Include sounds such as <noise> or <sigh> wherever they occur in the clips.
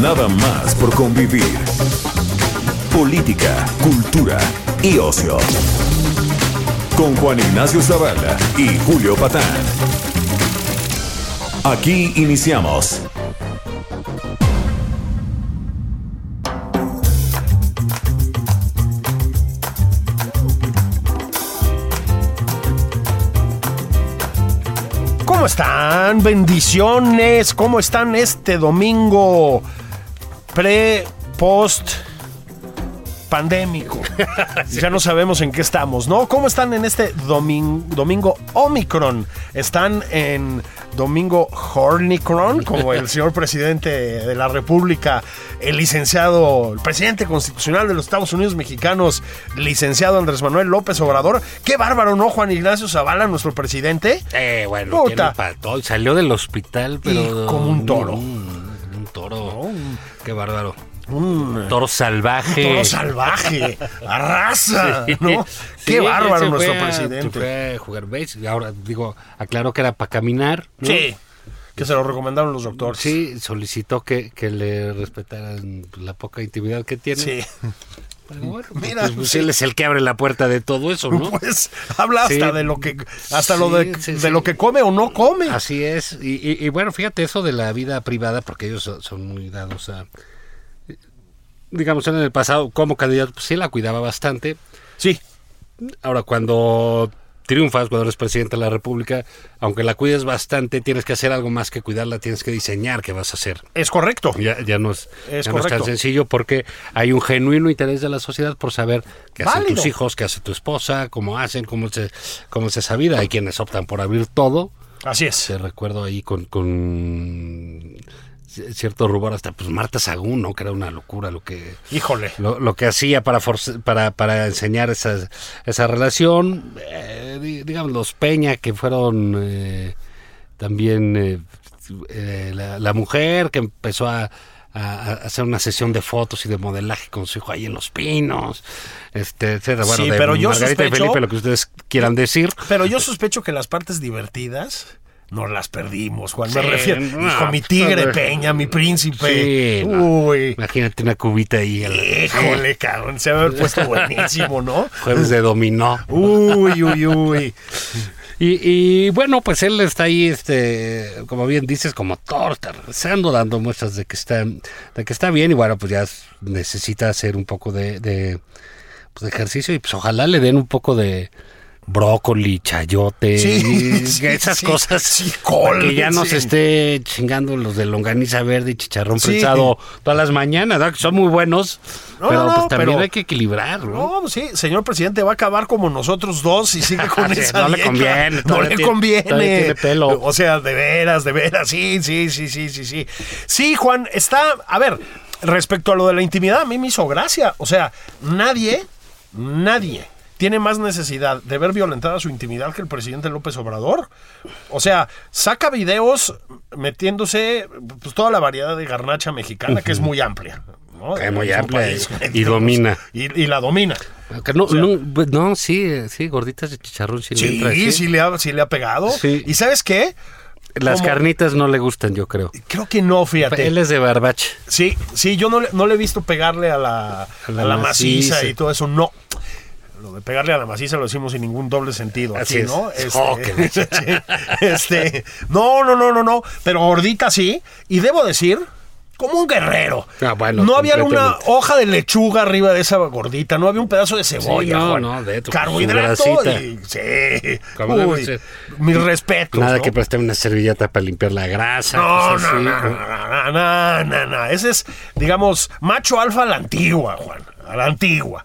Nada más por convivir. Política, cultura y ocio. Con Juan Ignacio Zavala y Julio Patán. Aquí iniciamos. ¿Cómo están? Bendiciones. ¿Cómo están este domingo pre, post pandémico? <laughs> Ya no sabemos en qué estamos, ¿no? ¿Cómo están en este domingo, domingo Omicron? ¿Están en domingo Hornicron, como el <laughs> señor presidente de la República, el licenciado, el presidente constitucional de los Estados Unidos mexicanos, licenciado Andrés Manuel López Obrador? Qué bárbaro, ¿no? Juan Ignacio Zavala, nuestro presidente. Eh, bueno, Puta. tiene. Salió del hospital, pero. Y como un toro. Toro. Qué bárbaro. Un Toro salvaje. toro salvaje, <laughs> arrasa, Sí. ¿no? Sí, Qué bárbaro nuestro a- presidente. fue a jugar base. Ahora, digo, aclaró que era para caminar. ¿no? Sí, que se lo recomendaron los doctores. Sí, solicitó que, que le respetaran la poca intimidad que tiene. Sí. Pero bueno, <laughs> Mira, pues, pues, él es el que abre la puerta de todo eso, ¿no? Pues <laughs> habla hasta Sí. de lo que hasta Sí, lo de, sí, de sí. lo que come o no come. Así es. Y, y- y bueno, fíjate eso de la vida privada, porque ellos son, muy dados a. Digamos, en el pasado, como candidato, pues sí la cuidaba bastante. Sí, Ahora, cuando triunfas, cuando eres presidente de la República, aunque la cuides bastante, tienes que hacer algo más que cuidarla, tienes que diseñar qué vas a hacer. es correcto. Ya, ya no es, Es ya no es tan sencillo porque hay un genuino interés de la sociedad por saber qué hacen tus hijos, qué hace tu esposa, cómo hacen, cómo se, cómo vida. Hay quienes optan por abrir todo. Así es. Se recuerdo ahí con, con cierto rubor hasta pues Marta Sagún, ¿no? Que era una locura lo que Híjole. lo, lo que hacía para force- para, para enseñar esa, esa relación. Eh, di- digamos, los Peña, que fueron eh, también eh, eh, la, la mujer que empezó a, hacer una sesión de fotos y de modelaje con su hijo ahí en Los Pinos, este, etcétera. Bueno, Sí, de pero yo Margarita y sospecho- Felipe, lo que ustedes quieran decir. Pero yo sospecho que las partes divertidas nos las perdimos, Juan. Me Sí, refiero. no, Hijo, mi tigre no, Peña, mi príncipe. Sí, no. Uy. Imagínate una cubita ahí. Híjole, cabrón. Se va a haber puesto buenísimo, ¿no? <laughs> Jueves de dominó. Uy, uy, uy. <laughs> Y, y, bueno, pues él está ahí, este, como bien dices, como torta, regresando, dando muestras de que está, de que está bien, y bueno, pues ya necesita hacer un poco de, de, pues, de ejercicio, y pues ojalá le den un poco de brócoli, chayote, Sí, <laughs> esas sí, cosas, col, que ya no sí. se esté chingando los de longaniza verde y chicharrón prensado todas las mañanas, ¿verdad? que son muy buenos, No, pero no, pues también pero- hay que equilibrar, ¿no? No, pues sí, señor presidente va a acabar como nosotros dos y sigue <laughs> con esa no le conviene, No le tiene- conviene. tiene pelo. O sea, de veras, de veras. Sí, sí, sí, sí, sí, sí. Sí, Juan, está. A ver, respecto a lo de la intimidad, a mí me hizo gracia. O sea, nadie, nadie tiene más necesidad de ver violentada su intimidad que el presidente López Obrador. O sea, saca videos metiéndose pues, toda la variedad de garnacha mexicana, que es muy amplia. ¿no? Es muy amplia país, y- y domina. Y, y la domina. No, no, pues, no, sí, sí, gorditas de chicharrón sí, le Sí, entra, sí, le ha, sí le ha pegado. ¿Y sabes qué? Las carnitas no le gustan, yo creo. Creo que no, fíjate. Él es de barbache. Sí, sí, yo no le, no le he visto pegarle a la, a la la maciza. maciza. y todo eso, no. Lo de pegarle a la maciza lo decimos sin ningún doble sentido. Así aquí. ¿no? Este, Oh, <laughs> sí, este, no, no, no, no, no. Pero gordita sí. Y debo decir, como un guerrero. Ah, bueno, no había una hoja de lechuga arriba de esa gordita, no había un pedazo de cebolla. no, Juan. no, de tu- Carbohidrato. y- sí. Uy, mis respetos. Nada ¿no? que prestar una servilleta para limpiar la grasa. No, cosas no, no, no, no, no, no, no. Ese es, digamos, macho alfa a la antigua, Juan. A la antigua.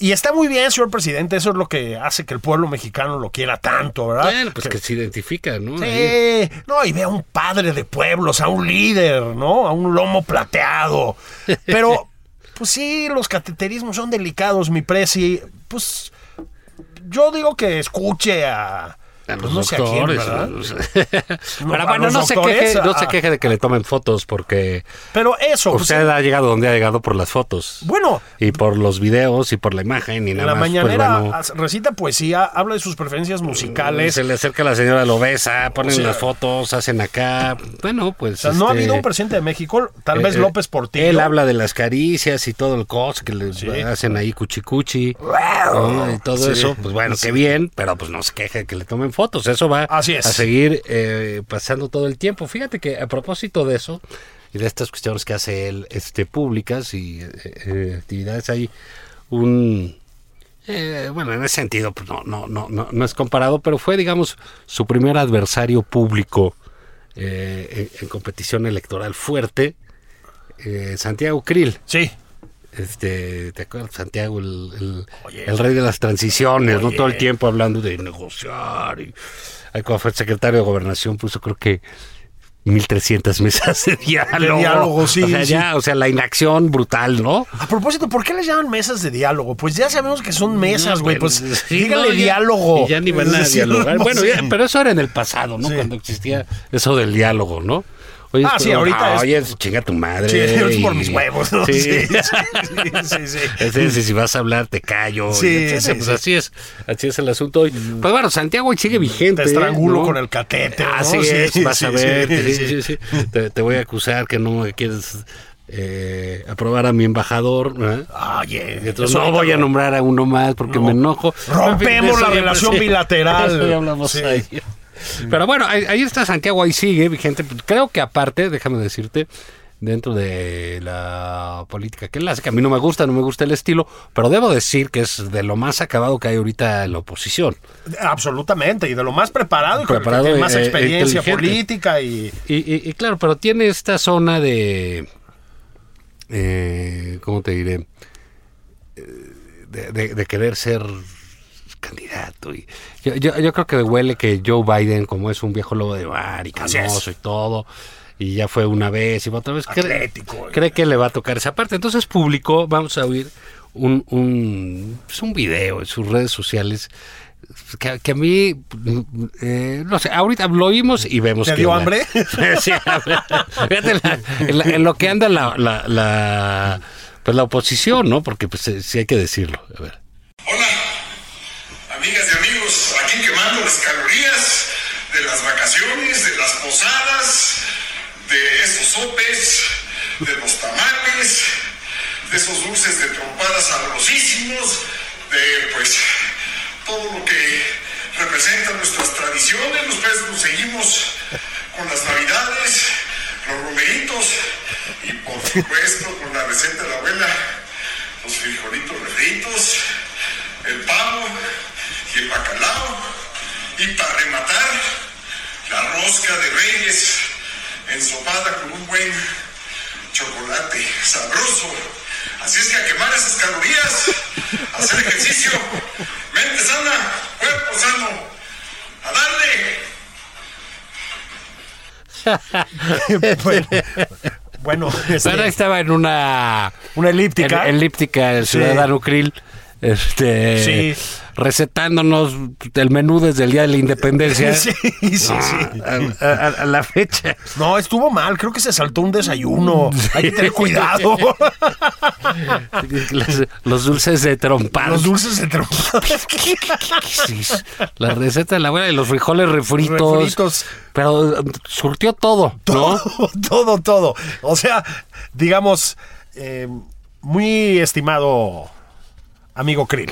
Y está muy bien, señor presidente, eso es lo que hace que el pueblo mexicano lo quiera tanto, ¿verdad? Bueno, pues que se identifica, ¿no? Ahí. Sí, no, y ve a un padre de pueblos, a un líder, ¿no? A un lomo plateado. <laughs> Pero, pues sí, los cateterismos son delicados, mi presi. Pues yo digo que escuche a. A pues los no sé a quién, doctores. Pero <laughs> <laughs> bueno, no se, doctores, queje, no a- se queje de que le tomen fotos porque Pero eso, pues, usted ha llegado donde ha llegado por las fotos. bueno, Y por los videos y por la imagen y nada la más. pues, mañanera bueno, as- recita poesía, habla de sus preferencias musicales. se le acerca a la señora, lo besa, ponen O sea, las fotos, hacen acá. Bueno, pues. O sea, no ha este, habido un presidente de México, tal eh, vez eh, López Portillo. Él habla de las caricias y todo el cos que le Sí. hacen ahí cuchicuchi ¿no? y todo Sí. eso. Pues bueno, qué bien, pero pues no se queje de que le tomen fotos. Eso va Así es. a seguir eh, pasando todo el tiempo. Fíjate que a propósito de eso y de estas cuestiones que hace él este, públicas y eh, eh, actividades, hay un. eh, bueno, en ese sentido, pues no, no, no, no, no es comparado, pero fue, digamos, su primer adversario público eh, en, en competición electoral fuerte, Santiago Krill. Sí. Este, ¿te acuerdas? Santiago, el, el- Oye. el rey de las transiciones, ¿no? Todo el tiempo hablando de negociar. Y, ahí cuando fue secretario de gobernación puso creo que 1300 <laughs> mesas de diálogo. diálogo, sí, O sea, sí. ya, o sea, la inacción brutal, ¿no? A propósito, ¿por qué les llaman mesas de diálogo? Pues ya sabemos que son mesas, güey. No, Pues pero- sí, díganle no, ya- diálogo. y ya ni van a <laughs> dialogar. no, bueno, ya, pero eso era en el pasado, ¿no? Sí. Cuando existía eso del diálogo, ¿no? Oye, Ah, sí, ahorita es- Oye, chinga tu madre. Sí, es por mis huevos, ¿no? Sí. Sí, sí, si vas a hablar, te callo. Sí, pues sí. así es, así es el asunto hoy. Pues bueno, Santiago sigue vigente. Te estrangulo con el catéter. ¿no? Así Sí, es, vas a ver. sí, sí, sí, sí. Te, voy a acusar que no quieres eh, aprobar a mi embajador. ¿eh? Oye, Entonces eso no voy a nombrar a uno más porque me enojo. Rompemos la relación bilateral. <laughs> hablamos Sí. ahí. Pero bueno, ahí, ahí está Santiago, ahí sigue vigente. Creo que aparte, déjame decirte, dentro de la política que él hace, que a mí no me gusta, no me gusta el estilo, pero debo decir que es de lo más acabado que hay ahorita en la oposición. Absolutamente, y de lo más preparado y con Preparado, más eh, experiencia inteligente. política y... Y, y- y claro, pero tiene esta zona de. Eh, ¿Cómo te diré? Eh, De, de- de querer ser candidato. Y yo, yo, yo creo que huele que Joe Biden, como es un viejo lobo de bar y canoso y todo, y ya fue una vez y otra vez, cree, Atlético. cree que le va a tocar esa parte. Entonces publicó, vamos a oír, un, un, pues, un video en sus redes sociales. Que, que a mí, eh, no sé, ahorita lo oímos y vemos ¿Te que dio la- hambre? <laughs> Sí, fíjate la- en, la- en lo que anda la, la, la- pues la oposición, ¿no? Porque pues sí hay que decirlo. A ver. Hola, amigas y amigos, aquí quemando las calorías de las vacaciones, de las posadas, de esos sopes, de los tamales, de esos dulces de trompadas sabrosísimos, de pues todo lo que representa nuestras tradiciones. Nosotros nos seguimos con las navidades, los romeritos y por supuesto con la receta de la abuela, los frijolitos refritos, el pavo y el bacalao. Y para rematar, la rosca de reyes ensopada con un buen chocolate sabroso. Así es que a quemar esas calorías, hacer ejercicio, mente sana, cuerpo sano, a darle. bueno, bueno, este, estaba en una una elíptica. en- elíptica el Sí. ciudadano Krill, este, Sí. recetándonos el menú desde el día de la independencia. <laughs> Sí, sí, sí. A, a- a la fecha. No, estuvo mal. Creo que se saltó un desayuno. Hay que tener cuidado. <laughs> Los, los dulces de trompado. Los dulces de trompa. <laughs> Sí, la receta de la abuela y los frijoles refritos. Refritos. Pero surtió todo, ¿no? Todo, todo, todo. O sea, digamos, eh, muy estimado amigo Krill.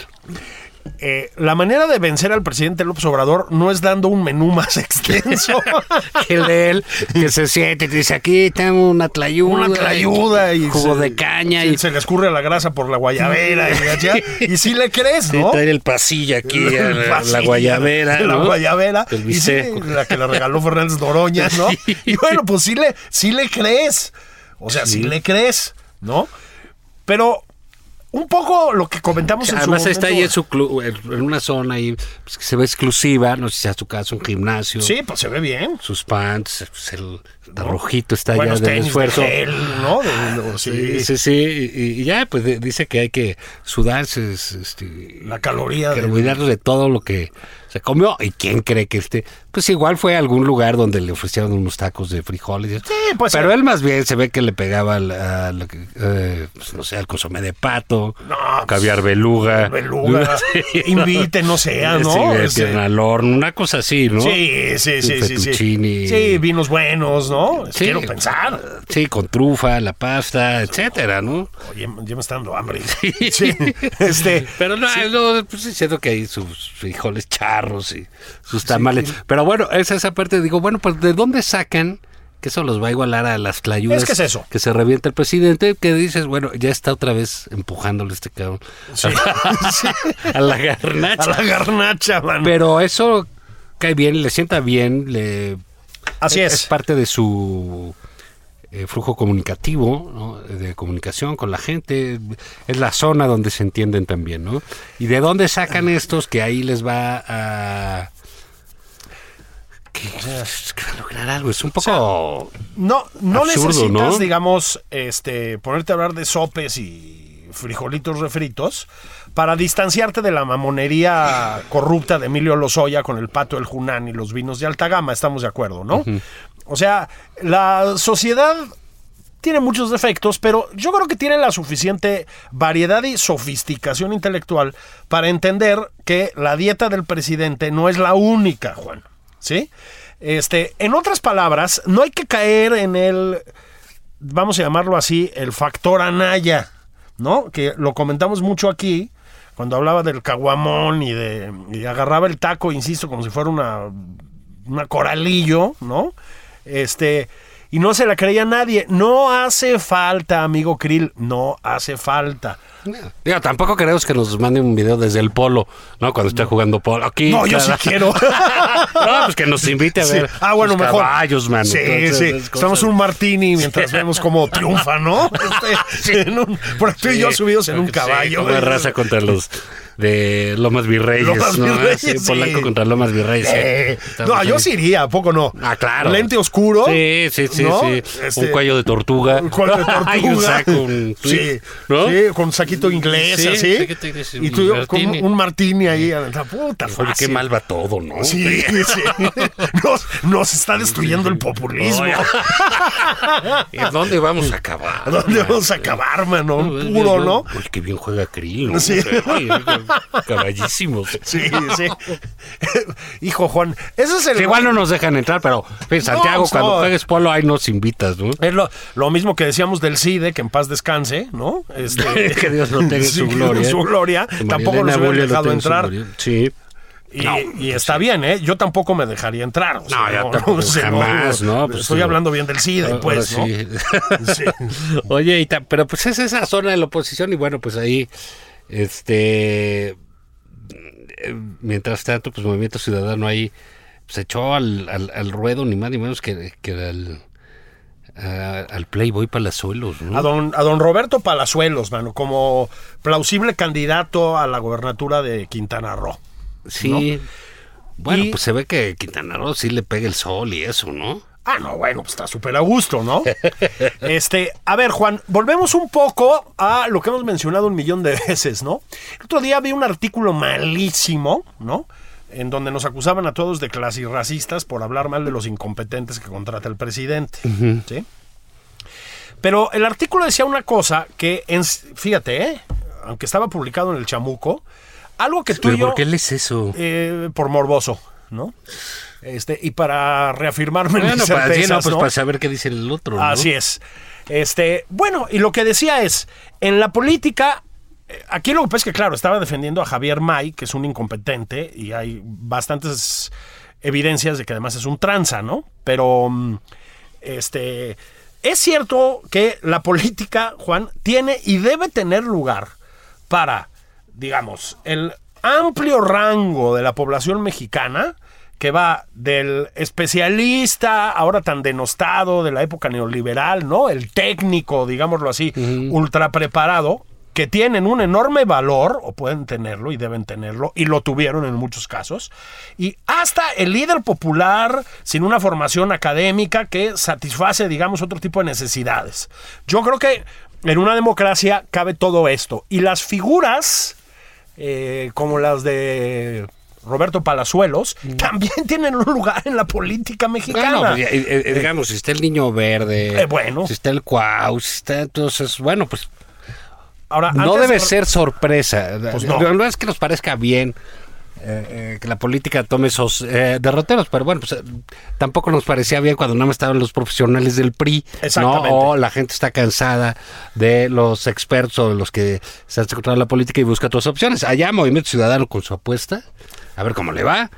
eh, la manera de vencer al presidente López Obrador no es dando un menú más <laughs> extenso. <laughs> que el de él, que se siente y dice, aquí tengo una tlayuda. una tlayuda y Jugo se- de caña sí, y se le escurre la grasa por la guayabera y, <laughs> y sí le crees, Sí, ¿no? trae el pasillo aquí, a la, guayabera. La ¿no? guayabera. El y sí, la que le regaló Fernández Doroña, ¿no? Sí. Y bueno, pues sí le, sí le crees. O sea, sí, Sí. le crees, ¿no? Pero un poco lo que comentamos en su Además está ahí en momento. su club, en una zona ahí pues, que se ve exclusiva, no sé si sea su casa, un gimnasio. Sí, pues se ve bien. Sus pants, pues, el rojito está ya Buenos del de esfuerzo. gel, ¿no? De- de- Sí, sí. sí, sí, y, y ya, pues de- dice que hay que sudarse, es, este, La caloría que olvidarnos de todo lo que se comió. ¿Y quién cree que este? Pues igual fue a algún lugar donde le ofrecieron unos tacos de frijoles. Sí, pues, Pero él más bien se ve que le pegaba al, eh, pues, no sé, al consomé de pato, No, pues, caviar beluga. Beluga, <laughs> Sí. <laughs> invite, no sea, ¿no? Sí, pierna al horno, una cosa así, ¿no? Sí, sí, sí, sí, sí. Vinos buenos, ¿no? Quiero pensar. Sí, con trufa, la pasta, etcétera, ¿no? Oye, ya me está dando hambre. <laughs> Sí. Este, Pero no, no pues siento que hay sus frijoles charros y sus tamales. Pero bueno, es esa parte, digo, bueno, pues ¿de dónde sacan? Que eso los va a igualar a las clayudas. Es que es eso. Que se revienta el presidente, que dices, bueno, ya está otra vez empujándole este cabrón. Sí. <laughs> Sí. a la a garnacha. la garnacha, man. Pero eso cae bien, le sienta bien, le Así es es. parte de su eh, flujo comunicativo, ¿no? de comunicación con la gente. Es la zona donde se entienden también, ¿no? ¿Y de dónde sacan estos que ahí les va a... que, lograr algo? Es un poco... No, no Absurdo, necesitas, ¿no? digamos, este, ponerte a hablar de sopes y frijolitos refritos para distanciarte de la mamonería corrupta de Emilio Lozoya con el pato del Junán y los vinos de alta gama, estamos de acuerdo, ¿no? O sea, la sociedad tiene muchos defectos, pero yo creo que tiene la suficiente variedad y sofisticación intelectual para entender que la dieta del presidente no es la única, Juan. ¿Sí? Este, en otras palabras, no hay que caer en el, vamos a llamarlo así, el factor Anaya, ¿no? Que lo comentamos mucho aquí, cuando hablaba del caguamón y de y agarraba el taco, insisto, como si fuera una, una coralillo, ¿no? Este, y no se la creía nadie. No hace falta, amigo Krill, no hace falta. Digo, tampoco queremos que nos mande un video desde el polo, ¿no? Cuando esté jugando polo. Aquí, No, yo sí quiero. <laughs> No, pues que nos invite a Sí. ver Ah, bueno, mejor. caballos, mano. Sí, Entonces, sí. cosas. Estamos un martini mientras vemos cómo triunfa, ¿no? <laughs> Este, un- por tú y yo subidos en un Sí, caballo. como raza contra los de Lomas Virreyes. Lomas ¿no? Virreyes, Sí, sí. Polanco contra Lomas Virreyes. sí. Eh, no, yo sí iría, ¿a poco no? Ah, claro. Lente oscuro. Sí, sí, sí, ¿no? sí. Este, un cuello de tortuga. Un cuello de tortuga. <laughs> Ay, un saco, un sí, ¿no? sí, con saquito inglés, Sí, así. y tú con un martini ahí. a La puta, Oye, qué mal va todo, ¿no? Sí, sí. <laughs> Nos, nos está destruyendo el populismo. ¿Y dónde vamos a acabar? ¿A dónde vamos a acabar, mano? Puro, ¿no? Oye, qué bien juega Krill, ¿no? Sí. Ay, caballísimos. Sí, sí. Hijo, Juan, ese es el. Sí, igual no nos dejan entrar, pero Santiago, pues, cuando no. juegues polo, ahí nos invitas, ¿no? Es lo, lo mismo que decíamos del CIDE, que en paz descanse, ¿no? <laughs> Este, que Dios lo tenga en <laughs> su que gloria. su gloria. Tampoco nos hubieran dejado entrar. Sí. Y, No, y está bien, ¿eh? Yo tampoco me dejaría entrar. o sea, No, yo tampoco, jamás, ¿no? Pues, estoy sí. hablando bien del Ahora pues, ¿no? sí. <laughs> Sí. <laughs> Oye, y ta- pero pues es esa zona de la oposición y bueno, pues ahí, este, eh, mientras tanto, pues Movimiento Ciudadano ahí se echó al, al, al ruedo ni más ni menos que, que al, a- al Playboy Palazuelos, ¿no? A don, a don Roberto Palazuelos, mano, como plausible candidato a la gobernatura de Quintana Roo. Sí. Bueno, Y- pues se ve que Quintana Roo sí le pega el sol y eso, ¿no? Ah, no, bueno, pues está súper a gusto, ¿no? <laughs> Este, a ver, Juan, volvemos un poco a lo que hemos mencionado un millón de <laughs> veces, ¿no? El otro día vi un artículo malísimo, ¿no? En donde nos acusaban a todos de clasirracistas por hablar mal de los incompetentes que contrata el presidente, ¿sí? Pero el artículo decía una cosa que, en- fíjate, ¿eh? aunque estaba publicado en el Chamuco, algo que tú Pero y yo... ¿por qué lees eso? eh, por morboso, ¿no? Este, y para reafirmarme en Bueno, mis para, sí, no, certezas, pues ¿no? para saber qué dice el otro, ¿no? Así es. Este, bueno, y lo que decía es, en la política, aquí lo que pasa es que, claro, estaba defendiendo a Javier May, que es un incompetente, y hay bastantes evidencias de que además es un tranza, ¿no? Pero, mm, este, es cierto que la política, Juan, tiene y debe tener lugar para, digamos, el amplio rango de la población mexicana que va del especialista, ahora tan denostado de la época neoliberal, ¿no? El técnico, digámoslo así, ultra preparado, que tienen un enorme valor, o pueden tenerlo y deben tenerlo, y lo tuvieron en muchos casos, y hasta el líder popular sin una formación académica que satisface, digamos, otro tipo de necesidades. Yo creo que en una democracia cabe todo esto, y las figuras eh, como las de Roberto Palazuelos, también tienen un lugar en la política mexicana. Bueno, pues, eh, eh, digamos, si está el niño verde, Eh, bueno. si está el cuau, si está entonces, bueno, pues Ahora, no antes debe de- ser sorpresa. Pues no. no. es que nos parezca bien eh, eh, que la política tome esos eh, derroteros, pero bueno, pues eh, tampoco nos parecía bien cuando nada más estaban los profesionales del PRI, ¿no? Exactamente. O la gente está cansada de los expertos o de los que se han contra la política y busca otras opciones. Allá Movimiento Ciudadano con su apuesta, a ver cómo le va.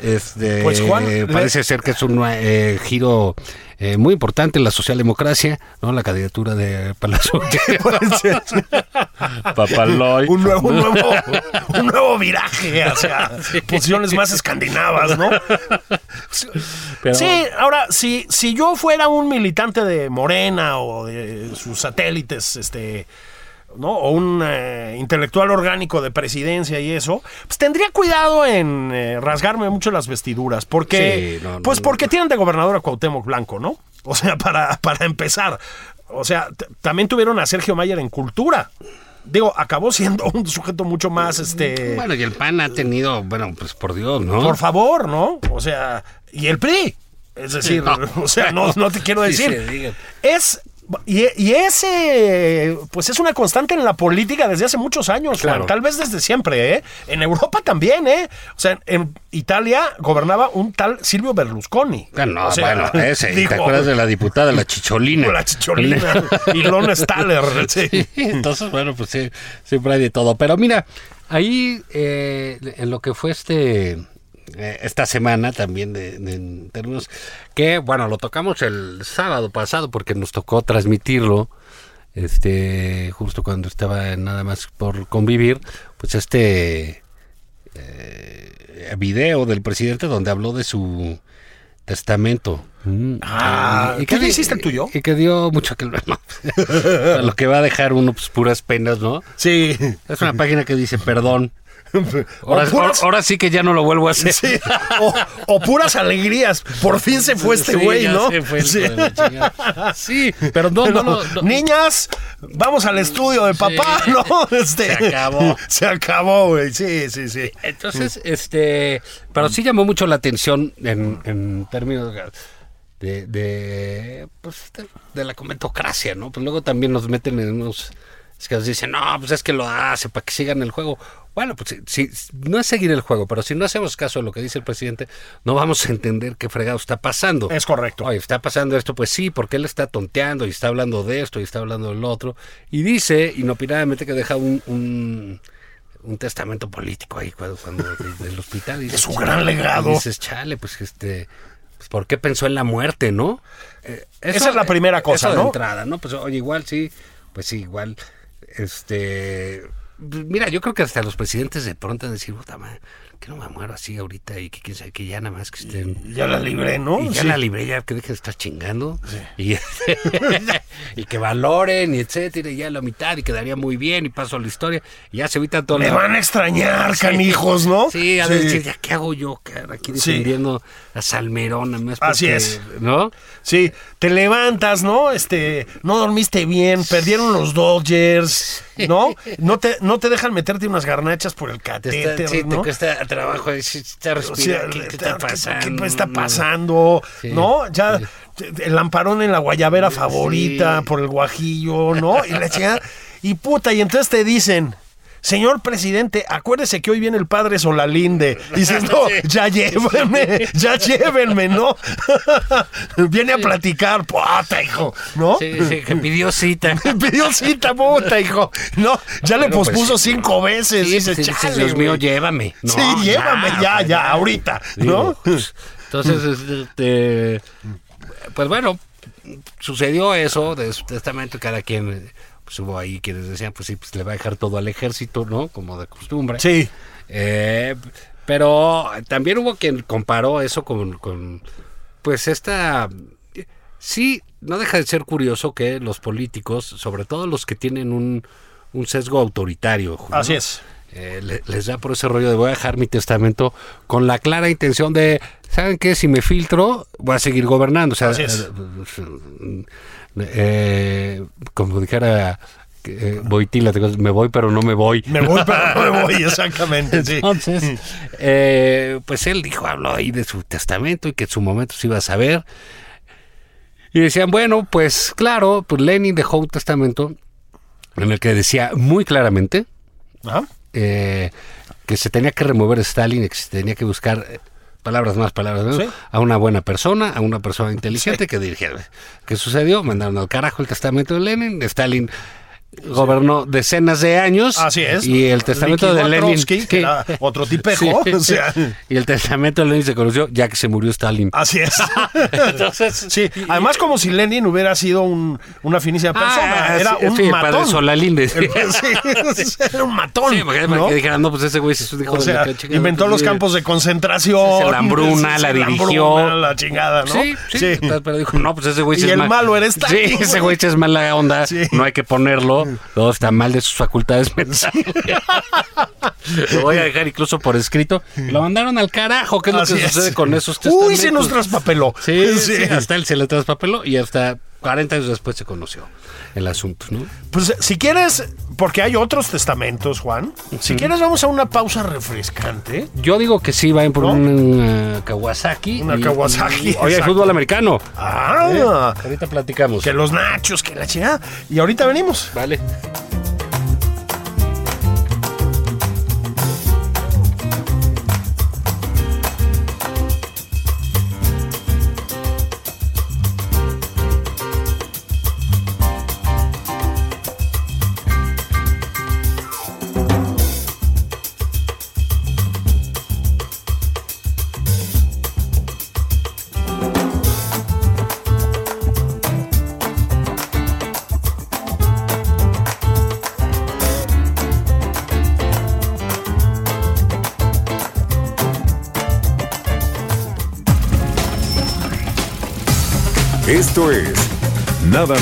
Este, Pues, Juan, le- parece ser que es un eh, giro eh, muy importante en la socialdemocracia, ¿no? La candidatura de Palacio. <laughs> Papaloy. un nuevo, un nuevo, <laughs> un nuevo viraje hacia posiciones más escandinavas, ¿no? Pero- Sí, ahora, si, si yo fuera un militante de Morena o de sus satélites, este, ¿no? O un eh, intelectual orgánico de presidencia y eso, pues tendría cuidado en eh, rasgarme mucho las vestiduras, porque, Sí, no, pues no. porque tienen de gobernador a Cuauhtémoc Blanco, ¿no? O sea, <laughs> para, para empezar, o sea, también tuvieron a Sergio Mayer en cultura. Digo, acabó siendo <laughs> un sujeto mucho más, este... Bueno, y el PAN ha tenido, bueno, pues por Dios, ¿no? Por favor, ¿no? O sea, y el PRI. Es decir, <laughs> No. o sea, no, no te quiero decir. Es. Y, y ese, pues es una constante en la política desde hace muchos años, Juan. Claro. Tal vez desde siempre, ¿eh? En Europa también, ¿eh? O sea, en Italia gobernaba un tal Silvio Berlusconi. Ah, no, O sea, bueno, ese. ¿y digo, ¿Te acuerdas de la diputada, la chicholina? La chicholina y Lon Staller. <laughs> sí. Sí, entonces, bueno, pues sí, siempre hay de todo. Pero mira, ahí eh, en lo que fue este eh, esta semana también de, de- en términos que, bueno, lo tocamos el sábado pasado porque nos tocó transmitirlo. Este, justo cuando estaba nada más por convivir, pues este eh, video del presidente donde habló de su testamento. Mm. Ah, Y ¿tú ya di- hiciste el tuyo? Y que dio mucho que <laughs> <laughs> lo que va a dejar uno, pues puras penas, ¿no? Sí. Es una página que dice perdón. <laughs> Ahora, puras- ahora sí que ya no lo vuelvo a hacer. Sí, o, o puras alegrías. Por fin se fue este Sí, güey, ya ¿no? se fue el Sí. Sí, pero no, no, no, no. Niñas, vamos al estudio de papá, Sí. ¿no? Este, Se acabó. Se acabó, güey. Sí, sí, sí. Entonces, este, pero sí llamó mucho la atención en, en términos de, de, pues, de, de la comentocracia, ¿no? Pues luego también nos meten en unos es que nos dicen, no, pues es que lo hace para que sigan el juego. Bueno, pues si, si- no es seguir el juego, pero si no hacemos caso de lo que dice el presidente, no vamos a entender qué fregado está pasando. Es correcto. Oye, está pasando esto, pues sí, porque él está tonteando y está hablando de esto y está hablando del otro. Y dice, inopinadamente, que deja un, un, un testamento político ahí cuando, cuando de- del hospital. Es un gran legado. dices, chale, pues este. Pues, ¿Por qué pensó en la muerte, no? Eh, Esa es la primera cosa, eso de entrada, ¿no? Pues oye, igual sí, pues sí, igual. Este. Pues, Mira, yo creo que hasta los presidentes de pronto han de decir, puta madre, que no me muero así ahorita y que quién sabe, que ya nada más que estén. Ya la libré, ¿no? Y ya Sí. la libré, ya que dejen de estar chingando. Y, <laughs> y que valoren, y etcétera, y ya la mitad, y quedaría muy bien, y paso a la historia. Y ya se evitan todo Me la- van a extrañar, canijos, ¿no? Sí, a decir, ya qué hago yo, cara, aquí Sí. defendiendo a Salmerón, nada más Así es. ¿No? Sí, te levantas, ¿no? Este, no dormiste bien, perdieron los Dodgers, ¿no? No te, no te dejan meterte unas garnachas por el Te catéter, está, sí, te ¿no? Cuesta trabajo, está O sea, respirando, ¿qué, qué está ¿qué- pasando? ¿Qué está pasando? Sí, ¿No? Ya sí. el lamparón en la guayabera favorita por el guajillo, ¿no? Y la chingada. Y puta, y entonces te dicen. Señor presidente, acuérdese que hoy viene el padre Solalinde. Y dices, no, <laughs> ya llévenme, ya llévenme, ¿no? <laughs> Viene a platicar, puta, hijo, ¿no? Sí, sí, que pidió cita. Me <laughs> pidió cita, puta, hijo. No, ya le pues, pospuso cinco veces. Sí, dices, sí, dices, "Chale, Dios mío, güey". llévame. No, sí, llévame ya, ya, ahorita, ¿no? pues, Entonces, este, pues bueno, sucedió eso de su testamento, cada quien, pues hubo ahí quienes decían, pues sí, pues le va a dejar todo al ejército, ¿no? Como de costumbre. Sí. Eh, pero también hubo quien comparó eso con, con, pues esta... Sí, no deja de ser curioso que los políticos, sobre todo los que tienen un, un sesgo autoritario. Julio. Así es. Eh, le- les da por ese rollo de voy a dejar mi testamento con la clara intención de, ¿saben qué? Si me filtro, voy a seguir gobernando. O sea, Así es. eh, como dijera eh, Boitila, me voy pero no me voy. Me voy, pero no me voy, <laughs> exactamente. Sí. Entonces, eh, pues él dijo, habló ahí de su testamento y que en su momento se iba a saber. Y decían, bueno, pues claro, pues Lenin dejó un testamento en el que decía muy claramente eh, que se tenía que remover Stalin que se tenía que buscar palabras más, palabras menos, Sí. a una buena persona, a una persona inteligente que dirigiera. ¿Qué sucedió? Mandaron al carajo el testamento de Lenin, Stalin gobernó decenas de años Así es. y el testamento de Lenin que era otro tipejo, o sea. <laughs> y el testamento de Lenin se conoció ya que se murió Stalin Así es. <laughs> entonces Sí, además como si Lenin hubiera sido un- una finísima persona, Ah, era sí, un sí, el padre matón. Solalín El- decía. <laughs> sí, era un matón. Sí, porque ¿no? que dijeran, no, pues ese güey es un hijo O de sea, la chingada. inventó los Sí. campos de concentración. Sí, la hambruna, Sí, la sí, dirigió. hambruna, la chingada, ¿no? Sí, sí, Pero dijo, no, pues ese güey Y sí es el mal- malo eres Sí, Stalin, ese güey. sí es mala onda. Sí. No hay que ponerlo. Todo está mal de sus facultades <laughs> mentales. Lo voy a dejar incluso por escrito. Lo mandaron al carajo. ¿Qué es lo Así que es. sucede con esos Uy, testamentos? se nos traspapeló. <laughs> Sí, sí, hasta él se le traspapeló y hasta 40 años después se conoció el asunto, ¿no? Pues si quieres, porque hay otros testamentos, Juan. Si quieres, vamos a una pausa refrescante. Yo digo que sí, vayan por ¿No? un uh, Kawasaki. Una y- Kawasaki, y- Oye, hay fútbol americano. Ah, Ahorita platicamos. que los nachos, que la chingada. Y ahorita venimos. Vale.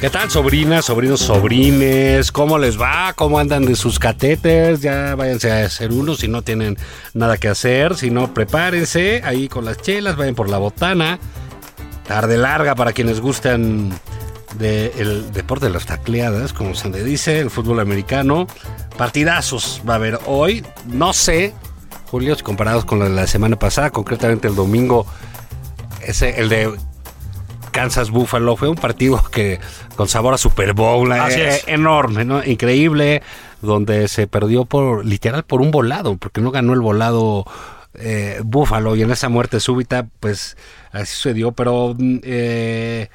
¿Qué tal, sobrinas, sobrinos, sobrines? ¿Cómo les va? ¿Cómo andan de sus catéteres? Ya váyanse a hacer uno si no tienen nada que hacer. Si no, prepárense ahí con las chelas, vayan por la botana. Tarde larga para quienes gustan del deporte de las tacleadas, como se le dice, el fútbol americano. Partidazos va a haber hoy. No sé, Julio, si comparados con la de la semana pasada, concretamente el domingo, ese, el de Kansas Buffalo fue un partido que con sabor a Super Bowl Así eh, es. enorme, ¿no? Increíble, donde se perdió por literal por un volado, porque no ganó el volado eh, Buffalo y en esa muerte súbita, pues así sucedió, pero mm, eh,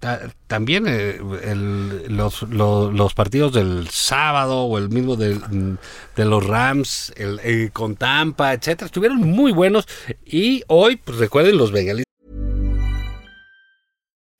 ta- también eh, el- los, lo- los partidos del sábado o el mismo mm, de, los Rams el, eh, con Tampa, etcétera, estuvieron muy buenos y hoy, pues recuerden los Bengalis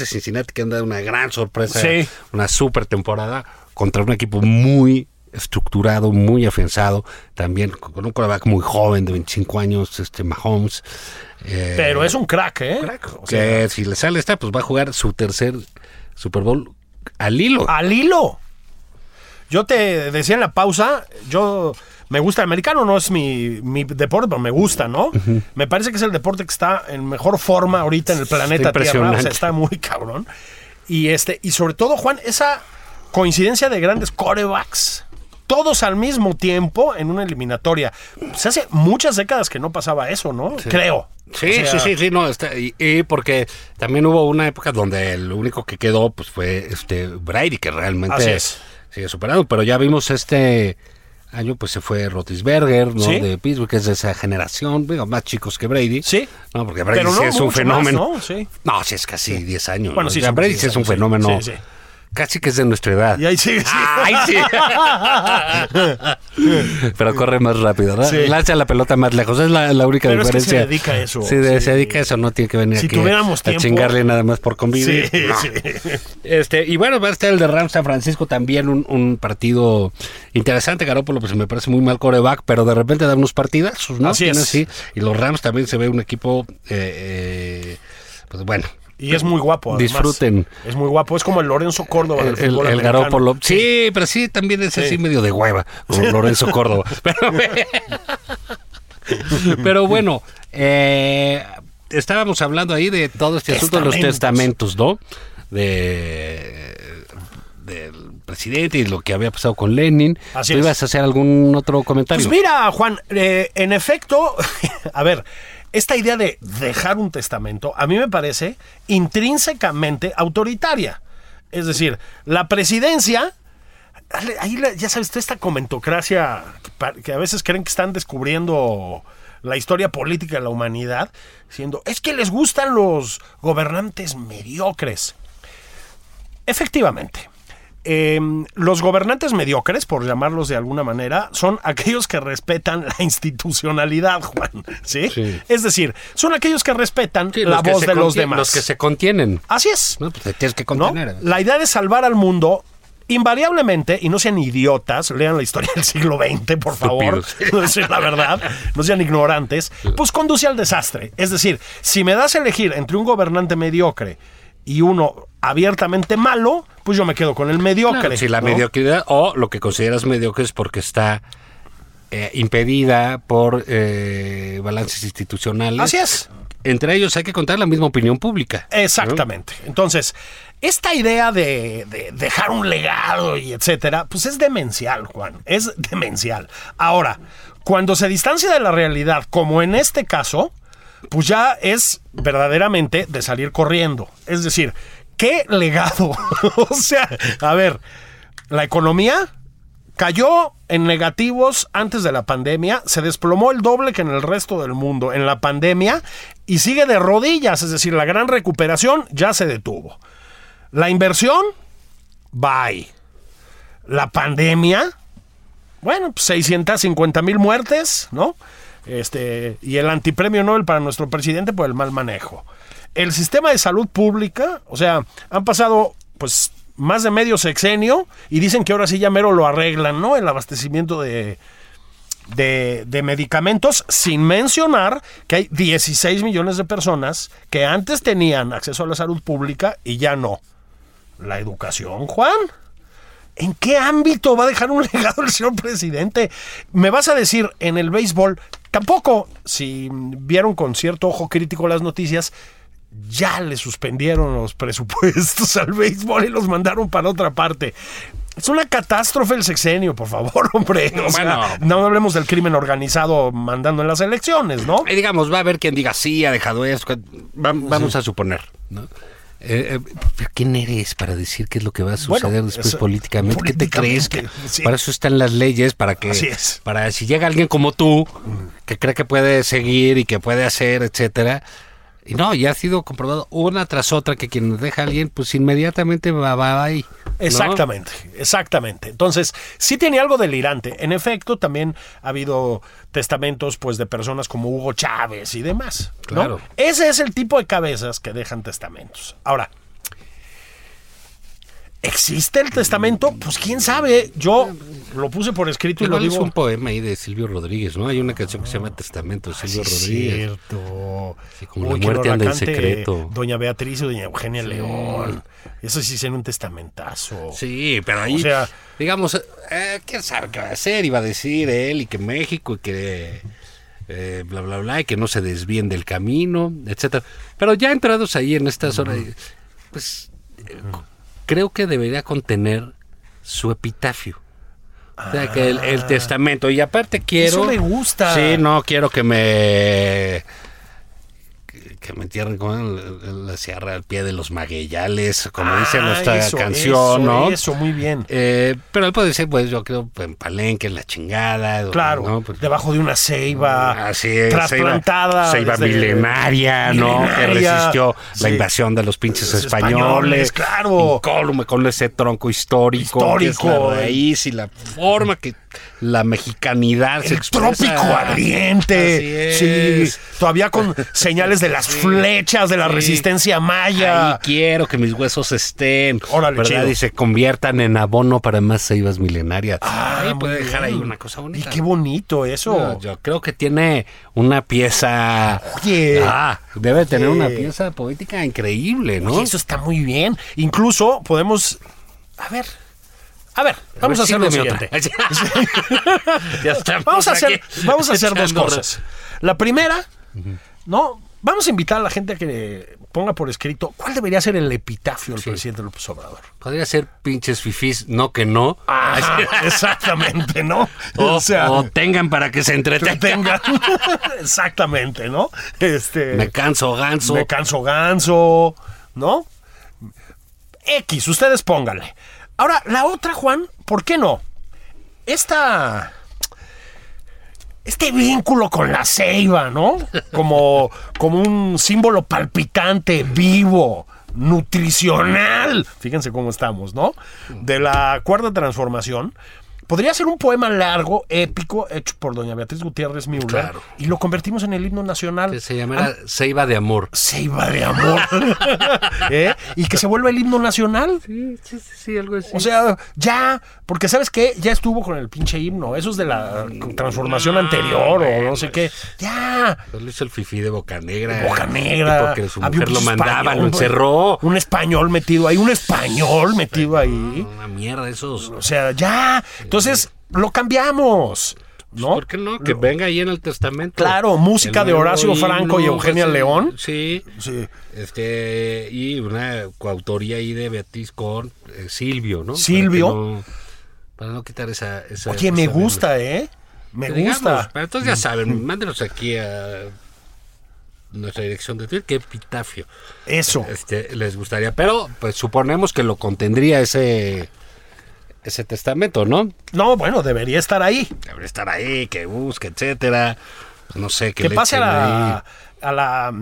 De Cincinnati que han dado una gran sorpresa, Sí. una super temporada contra un equipo muy estructurado, muy afianzado, también con un quarterback muy joven de 25 años, este Mahomes. eh, Pero es un crack, ¿eh? O sea, que si le sale esta, pues va a jugar su tercer Super Bowl al hilo. al hilo. Yo te decía en la pausa, yo me gusta el americano, no es mi, mi deporte, pero me gusta, ¿no? Me parece que es el deporte que está en mejor forma ahorita en el planeta Tierra. O impresionante. sea, está muy cabrón. Y este, y sobre todo, Juan, esa coincidencia de grandes corebacks. Todos al mismo tiempo en una eliminatoria. Se hace muchas décadas que no pasaba eso, ¿no? Creo. Sí, O sea, sí, sí, sí, no, está- y, y porque también hubo una época donde el único que quedó pues fue este Brady, que realmente Así es. sigue superando, pero ya vimos este año pues se fue Rotisberger, ¿no? Sí. De Pittsburgh, que es de esa generación, digo, más chicos que Brady. Sí. No, porque Brady no sí es un fenómeno. más, ¿no? Sí. No, es casi 10 años. Bueno, ¿no? sí, Ya son Brady 10 sí es un fenómeno. Casi que es de nuestra edad. Y ahí sigue. sí. Sí. <laughs> Pero corre más rápido, ¿verdad? Sí. Lanza la pelota más lejos. Es la, la única Pero es que diferencia. se dedica a eso. Sí, de- se dedica a eso. No tiene que venir Si aquí tuviéramos a chingarle nada más por convivir. Sí, No. Este, y bueno, va a estar el de Rams San Francisco también, un, un partido interesante. Garoppolo, pues me parece muy mal coreback, pero de repente da unos partidazos, ¿no? Así Tiene es. así. Y los Rams también se ve un equipo, eh, eh, pues bueno. Y es muy guapo. además. Disfruten. Es muy guapo. Es como el Lorenzo Córdoba del El, fútbol el. Sí, pero sí, también es así Sí. medio de hueva, como <laughs> Lorenzo Córdoba. Pero, <laughs> pero bueno, eh, estábamos hablando ahí de todo este asunto de los Testamentos. ¿no? De presidente y lo que había pasado con Lenin. Así ¿Tú es. ibas a hacer algún otro comentario? Pues mira, Juan, eh, en efecto, <laughs> a ver, esta idea de dejar un testamento a mí me parece intrínsecamente autoritaria. Es decir, la presidencia, ahí ya sabes, toda esta comentocracia que a veces creen que están descubriendo la historia política de la humanidad, diciendo, es que les gustan los gobernantes mediocres. Efectivamente. Eh, los gobernantes mediocres, por llamarlos de alguna manera, son <laughs> aquellos que respetan la institucionalidad, Juan. ¿Sí? Sí. Es decir, son aquellos que respetan Sí, la voz de los demás. Los que se contienen. Así es. ¿no? Pues te tienes que contener. La idea de salvar al mundo, invariablemente, y no sean idiotas, lean la historia del siglo XX, por favor, <laughs> no decir la verdad, no sean ignorantes, pues conduce al desastre. Es decir, si me das a elegir entre un gobernante mediocre y uno abiertamente malo, pues yo me quedo con el mediocre. Claro, si la ¿no? mediocridad o lo que consideras mediocre es porque está eh, impedida por eh, balances institucionales. Así es. Entre ellos hay que contar la misma opinión pública. Exactamente. Entonces, esta idea de, de dejar un legado y etcétera, pues es demencial, Juan. Es demencial. Ahora, cuando se distancia de la realidad, como en este caso, pues ya es verdaderamente de salir corriendo. Es decir, ¿qué legado? <laughs> o sea, a ver, la economía cayó en negativos antes de la pandemia, se desplomó el doble que en el resto del mundo en la pandemia y sigue de rodillas, es decir, la gran recuperación ya se detuvo. La inversión, bye. La pandemia, bueno, pues 650 mil muertes, ¿no? Este, y el antipremio Nobel para nuestro presidente por el mal manejo. El sistema de salud pública, o sea, han pasado pues más de medio sexenio y dicen que ahora sí ya mero lo arreglan, ¿no? El abastecimiento de, de, de medicamentos, sin mencionar que hay 16 millones de personas que antes tenían acceso a la salud pública y ya no. La educación, Juan. ¿En qué ámbito va a dejar un <laughs> legado el señor presidente? Me vas a decir, en el béisbol, tampoco, si vieron con cierto ojo crítico las noticias, ya le suspendieron los presupuestos <laughs> al béisbol y los mandaron para otra parte. Es una catástrofe el sexenio, por favor, <laughs> hombre. O sea, Bueno. no hablemos del crimen organizado mandando en las elecciones, ¿no? Y digamos, va a haber quien diga, sí, ha dejado esto. Va- vamos a suponer, ¿no? Eh, eh, pero ¿Quién eres para decir qué es lo que va a suceder Bueno, después eso- políticamente? ¿Qué te crees? que <laughs> sí. Para eso están las leyes, para que, Así es. para si llega alguien como tú, que cree que puede seguir y que puede hacer, etcétera. Y no, ya ha sido comprobado una tras otra que quien deja a alguien, pues inmediatamente va, va ahí. ¿no? Exactamente, exactamente. Entonces, sí tiene algo delirante. En efecto, también ha habido testamentos pues de personas como Hugo Chávez y demás. ¿no? Claro. Ese es el tipo de cabezas que dejan testamentos. Ahora, ¿existe el testamento? Pues quién sabe. Yo Lo puse por escrito y lo Igual es digo. un poema ahí de Silvio Rodríguez, ¿no? Hay una canción que se llama Testamento de Silvio Ah, Sí, Rodríguez. cierto. Sí, como la muerte anda en secreto. Doña Beatriz o Doña Eugenia León. Eso sí sería un testamentazo. Sí, pero ahí, O sea- digamos, eh, quién sabe qué va a hacer, iba a decir él y que México y que eh, bla, bla, bla, y que no se desvíen del camino, etcétera. Pero ya entrados ahí en esta zona, pues eh, creo que debería contener su epitafio. O sea, que el, el testamento. Y aparte quiero... Eso me gusta. Sí, no, quiero que me... que- me entierren con el- el- la sierra al pie de los magueyales, como dice Ah, nuestra eso, canción, eso, ¿no? Eso, muy bien. Eh, pero él puede decir, pues yo creo en Palenque, en la chingada. Claro, ¿no? Pues, debajo de una ceiba Así es, trasplantada. Ceiba, desde- milenaria, ¿no? Que resistió la invasión de los pinches Los españoles. españoles, claro. Incólume con ese tronco histórico. Histórico. que es la raíz y la forma que la mexicanidad El trópico ardiente. Así es. Sí, todavía con <laughs> señales de las flechas de la Sí. resistencia Ahí maya. quiero que mis huesos estén, Órale, ¿verdad? chido. Y se conviertan en abono para más ceibas milenarias. Ah, ahí puede dejar ahí una cosa Y bonita. qué bonito eso. No, yo creo que tiene una pieza. Oye. Ah, debe tener una pieza poética increíble, ¿no? Oye, eso está muy bien. Incluso podemos. A ver. A ver, vamos a, ver, hacer lo siguiente. otra. <laughs> ya estamos Vamos a hacer, vamos a hacer dos cosas. La primera, ¿no? Vamos a invitar a la gente a que ponga por escrito cuál debería ser el epitafio del presidente López Obrador. Podría ser pinches fifís, no que no. Ajá, <laughs> exactamente, ¿no? O, o sea, o tengan para que se entretengan. <laughs> tengan. exactamente, ¿no? Este. Me canso ganso. Me canso ganso, ¿no? X, ustedes pónganle. Ahora, la otra, Juan, ¿por qué no? Esta. Este vínculo con la ceiba, ¿no? Como, como un símbolo palpitante, vivo, nutricional. Fíjense cómo estamos, ¿no? De la cuarta transformación. Podría ser un poema largo, épico, hecho por doña Beatriz Gutiérrez Müller. Claro. Y lo convertimos en el himno nacional. Que se llamará Ceiba de Amor. Ceiba de amor. <laughs> ¿Eh? Y que se vuelva el himno nacional. Sí, sí, sí, algo así. O sea, ya, porque ¿sabes qué? Ya estuvo con el pinche himno. Eso es de la transformación anterior o no sé qué. Ya. Lo hizo el fifí de Boca Negra. Boca Negra. Porque su mujer un lo mandaba, español, lo encerró. Un español metido ahí, un español metido ahí. Una mierda esos. O sea, ya. Entonces, lo cambiamos. ¿No? ¿Por qué no? Que venga ahí en el testamento. Claro, música de Horacio Franco y Eugenia pues, León. Sí. Sí. Este, y una coautoría ahí de Beatriz con eh, Silvio, ¿no? Silvio. Para, no, para no quitar esa. esa Oye, me gusta, ¿eh? Me. Digamos, gusta. pero entonces ya saben, mándenos aquí a nuestra dirección de Twitter, que epitafio Eso. este, les gustaría. Pero, pues suponemos que lo contendría ese. Ese testamento, ¿no? No, bueno, debería estar ahí. Debería estar ahí, que busque, etcétera. Pues no sé, que, Que le pase a la, ahí. A la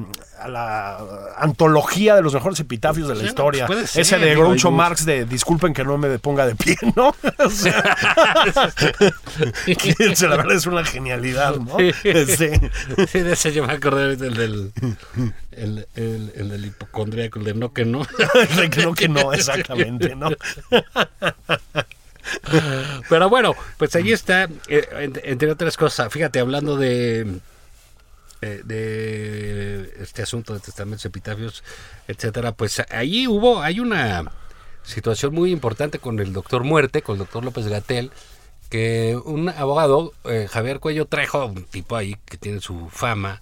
a la antología de los mejores epitafios de la Sí, no, historia. pues puede ser, Ese de Groucho Marx de disculpen que no me ponga de pie, ¿no? <laughs> O sea, <laughs> la verdad es una genialidad, ¿no? Este, <laughs> Sí, de ese yo me acordé del del, el, el, el del hipocondríaco, el de no que no. de que no, que no, exactamente, ¿no? Pero bueno, pues ahí está, eh, en- entre otras cosas, fíjate, hablando de, eh, de este asunto de testamentos, epitafios, etcétera, pues ahí hubo, hay una situación muy importante con el doctor Muerte, con el doctor López Gatel, que un abogado, eh, Javier Cuello Trejo, un tipo ahí que tiene su fama,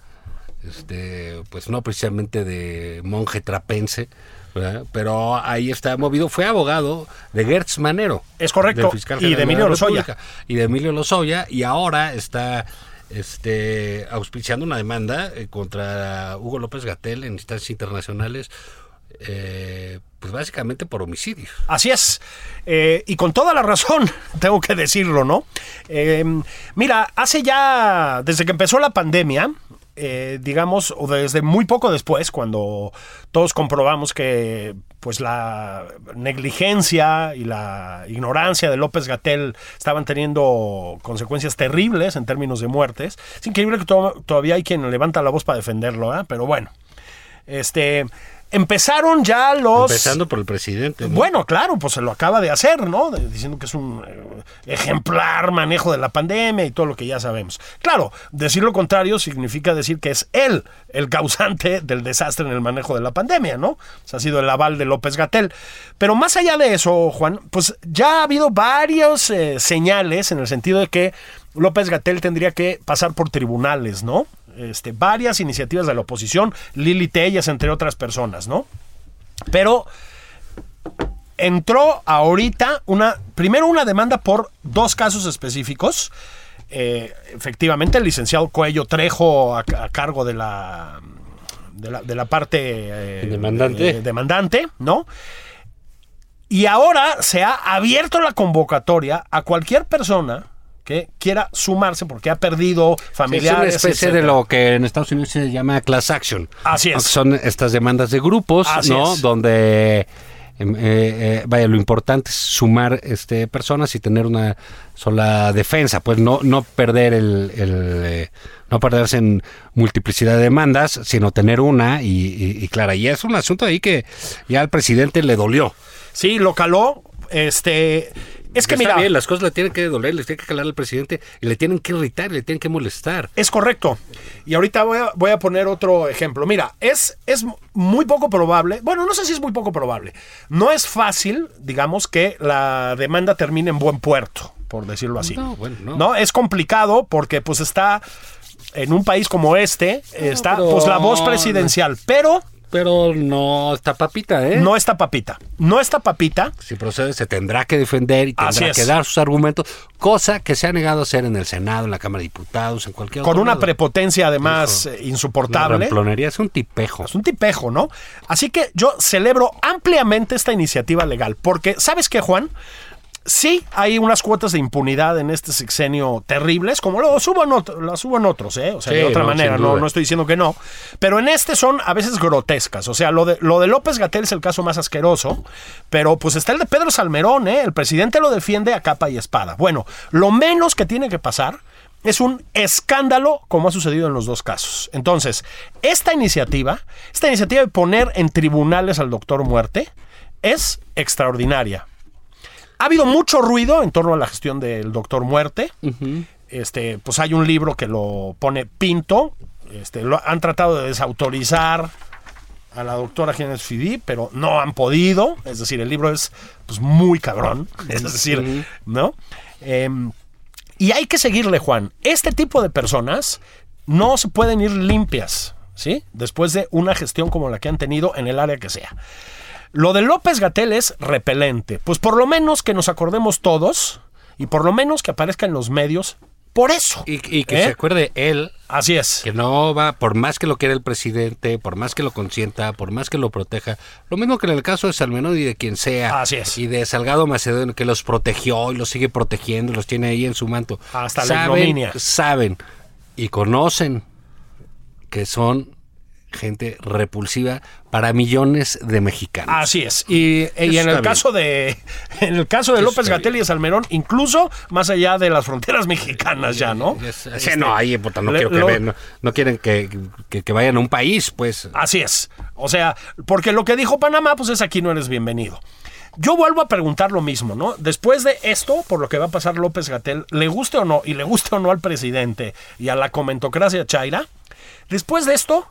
este, pues no precisamente de monje trapense, ¿verdad? pero ahí está movido, fue abogado de Gertz Manero. Es correcto, del fiscal y de Emilio Lozoya. República, Y de Emilio Lozoya, y ahora está este, auspiciando una demanda eh, contra Hugo López Gatel en instancias internacionales, eh, pues básicamente por homicidios. Así es. Eh, y con toda la razón, <laughs> tengo que decirlo, ¿no? Mira, hace ya, desde que empezó la pandemia, digamos, o desde muy poco después, cuando todos comprobamos que pues la negligencia y la ignorancia de López Gatel estaban teniendo consecuencias terribles en términos de muertes. Es increíble que to- todavía hay quien levanta la voz para defenderlo, ¿eh? pero bueno. Este, empezaron ya los... Empezando por el presidente. ¿no? Bueno, claro, pues se lo acaba de hacer, ¿no? De- diciendo que es un eh, ejemplar manejo de la pandemia y todo lo que ya sabemos. Claro, decir lo contrario significa decir que es él el causante del desastre en el manejo de la pandemia, ¿no? O sea, ha sido el aval de López Gatel. Pero más allá de eso, Juan, pues ya ha habido varios eh, señales en el sentido de que López Gatel tendría que pasar por tribunales, ¿no? Este, varias iniciativas de la oposición, Lili Tellas, entre otras personas, ¿no? Pero entró ahorita una, primero una demanda por dos casos específicos. Eh, efectivamente, el licenciado Cuello Trejo a, a cargo de la, de la, de la parte eh, Demandante. eh, demandante, ¿no? Y ahora se ha abierto la convocatoria a cualquier persona que quiera sumarse porque ha perdido Sí, es familiares. una especie de lo que en Estados Unidos se llama class action. Así es. Son estas demandas de grupos, Así ¿no? es. Donde, em, eh, eh, vaya, lo importante es sumar este, personas y tener una sola defensa, pues no, no perder el, el, eh, no perderse en multiplicidad de demandas, sino tener una y, y- y clara. Y es un asunto ahí que ya al presidente le dolió. Sí, lo caló. Este. Es que Está mira. bien, las cosas le tienen que doler, le tienen que calar al presidente y le tienen que irritar, y le tienen que molestar. Es correcto. Y ahorita voy a, voy a poner otro ejemplo. Mira, es, es muy poco probable, bueno, no sé si es muy poco probable. No es fácil, digamos, que la demanda termine en buen puerto, por decirlo así. No, bueno, no. es complicado porque pues está en un país como este, está pero- pues la voz presidencial, pero Pero no está papita, ¿eh? no está papita. No está papita. Si procede, se tendrá que defender y tendrá que dar sus argumentos, cosa que se ha negado a hacer en el Senado, en la Cámara de Diputados, en cualquier Con otro una lado. prepotencia además eh, insoportable. ramplonería es un tipejo. Es un tipejo, ¿no? Así que yo celebro ampliamente esta iniciativa legal, porque, ¿sabes qué, Juan? Sí, hay unas cuotas de impunidad en este sexenio terribles, como lo otro- las otros, ¿eh? O sea, Sí, de otra no, manera, no, no estoy diciendo que no. Pero en este son a veces grotescas. O sea, lo de, lo de López Gatel es el caso más asqueroso, pero pues está el de Pedro Salmerón, ¿eh? El presidente lo defiende a capa y espada. Bueno, lo menos que tiene que pasar es un escándalo como ha sucedido en los dos casos. Entonces, esta iniciativa, esta iniciativa de poner en tribunales al doctor Muerte, es extraordinaria. Ha habido mucho ruido en torno a la gestión del doctor Muerte. Este, pues hay un libro que lo pone Pinto. Este, lo han tratado de desautorizar a la doctora Jiménez Fidi, pero no han podido. Es decir, el libro es pues, muy cabrón. <laughs> Es decir, ¿no? Em, y hay que seguirle, Juan. Este tipo de personas no se pueden ir limpias, ¿sí? Después de una gestión como la que han tenido en el área que sea. Lo de López Gatel es repelente. Pues por lo menos que nos acordemos todos y por lo menos que aparezca en los medios por eso. Y, y que ¿Eh? se acuerde él Así es. que no va, por más que lo quiera el presidente, por más que lo consienta, por más que lo proteja, lo mismo que en el caso de Salmerón y de quien sea, Así es. y de Salgado Macedonio, que los protegió y los sigue protegiendo, los tiene ahí en su manto. Hasta la ignominia. Saben y conocen que son gente repulsiva para millones de mexicanos. Así es. Y, y Eso en el bien. caso de <laughs> en el caso de Eso López Gatel y Salmerón, incluso más allá de las fronteras <laughs> mexicanas ya, ¿no? Es- sí, Este, no, ahí puta, no le- quiero que lo- vean, no, no quieren que, que- que vayan a un país, pues. Así es. O sea, porque lo que dijo Panamá, pues es aquí no eres bienvenido. Yo vuelvo a preguntar lo mismo, ¿no? Después de esto, por lo que va a pasar López Gatel, le guste o no, y le guste o no al presidente y a la comentocracia chaira, después de esto,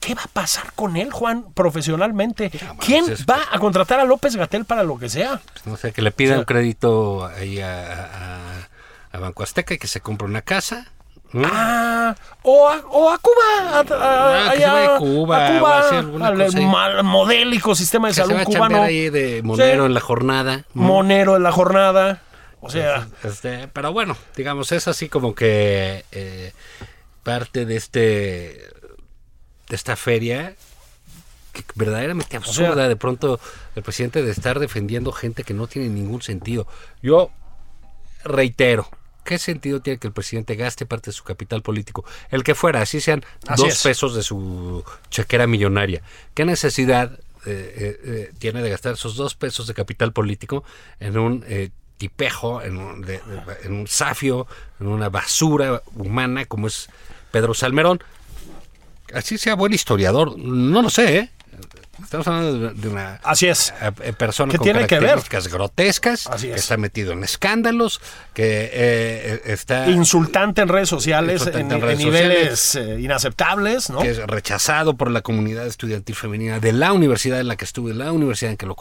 ¿qué va a pasar con él, Juan, profesionalmente? ¿Quién es- va a contratar a López Gatel para lo que sea? No sé, que le pidan O sea- un crédito ahí a, a- a Banco Azteca y que se compre una casa. Ah, o a, o a Cuba. A, a- Ah, que se allá, vaya a Cuba, a o a hacer alguna al cosa ahí. mal- modélico sistema de que se salud va a cubano. ahí de monero Sí. en la jornada. Monero en la jornada. O sea, Este, pero bueno, digamos, es así como que eh, parte de este esta feria que verdaderamente absurda sea- de pronto el presidente de estar defendiendo gente que no tiene ningún sentido. Yo reitero, ¿qué sentido tiene que el presidente gaste parte de su capital político? El que fuera, así sean Así dos es. pesos de su chequera millonaria. ¿Qué necesidad eh, eh, eh, tiene de gastar esos dos pesos de capital político en un eh, tipejo, en un, de- de- en un zafio, en una basura humana como es Pedro Salmerón? Así sea buen historiador, no lo sé, ¿eh? Estamos hablando de, una Así es. eh, eh, persona ¿Qué tiene que ver? características grotescas, Así que es. está metido en escándalos, que eh, está Insultante en redes sociales, en, niveles inaceptables, ¿no? que es rechazado por la comunidad estudiantil femenina de la universidad en la que estuve, la universidad en que lo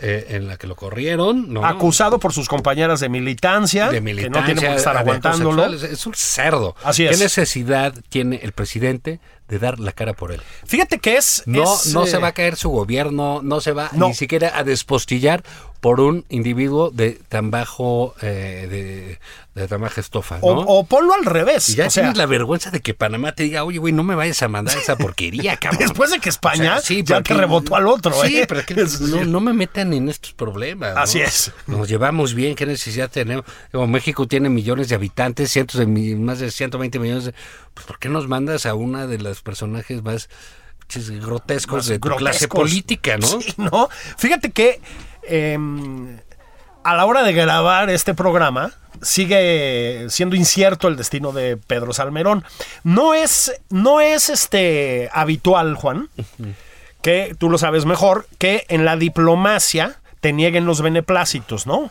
eh, en la que lo corrieron, ¿no? Acusado por sus compañeras de militancia, de que militancia, no tiene por qué estar aguantándolo. Es, un cerdo. Así ¿Qué es. necesidad tiene el presidente de dar la cara por él? Fíjate que es. No, es, no eh, se va a caer su gobierno, no se va No. ni siquiera a despostillar por un individuo de tan bajo, eh, de, de tan baja estofa, ¿no? O, o ponlo al revés. y ya o sea, tienes la vergüenza de que Panamá te diga, oye, güey, no me vayas a mandar esa porquería, <laughs> cabrón. Después de que España ya te rebotó al otro, Sí, ¿eh? pero que no, <laughs> no me metan en estos problemas. ¿no? Así es. Nos llevamos bien, ¿qué necesidad tenemos? Digo, México tiene millones de habitantes, cientos de más de 120 millones. De, pues, ¿Por qué nos mandas a una de los personajes más grotescos de tu clase grotescos. política, no? Sí, ¿no? Fíjate que em, a la hora de grabar este programa sigue siendo incierto el destino de Pedro Salmerón. No es, no es este habitual, Juan, que tú lo sabes mejor, que en la diplomacia te nieguen los beneplácitos, ¿no?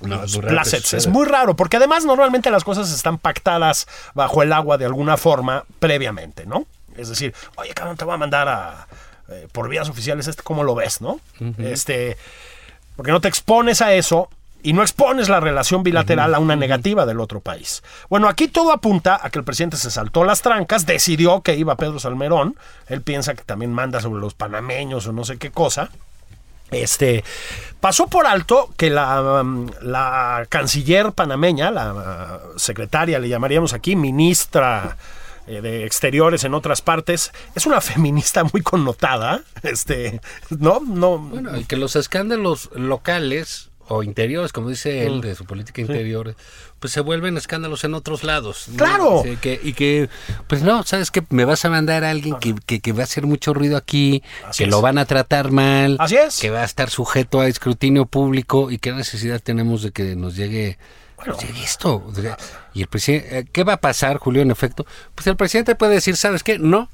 No, es placets. Es muy raro, porque además normalmente las cosas están pactadas bajo el agua de alguna forma previamente, ¿no? Es decir, oye, cabrón, te voy a mandar a, eh, por vías oficiales, este, ¿cómo lo ves, no? Este, porque no te expones a eso y no expones la relación bilateral a una negativa del otro país. Bueno, aquí todo apunta a que el presidente se saltó las trancas, decidió que iba Pedro Salmerón, él piensa que también manda sobre los panameños o no sé qué cosa. Este pasó por alto que la, um, la canciller panameña, la uh, secretaria, le llamaríamos aquí, ministra eh, de exteriores en otras partes, es una feminista muy connotada. Este, no, no. Bueno, y que los escándalos locales o interiores, como dice Mm. él, de su política interior, pues se vuelven escándalos en otros lados. ¿no? ¡Claro! Sí, que- y que, pues no, ¿sabes qué? Me vas a mandar a alguien que, que- que va a hacer mucho ruido aquí, Así que es. lo van a tratar mal, Así es. que va a estar sujeto a escrutinio público y qué necesidad tenemos de que nos llegue... Bueno. llegue esto. Y el presidente, ¿qué va a pasar, Julio, en efecto? Pues el presidente puede decir, ¿sabes qué? No.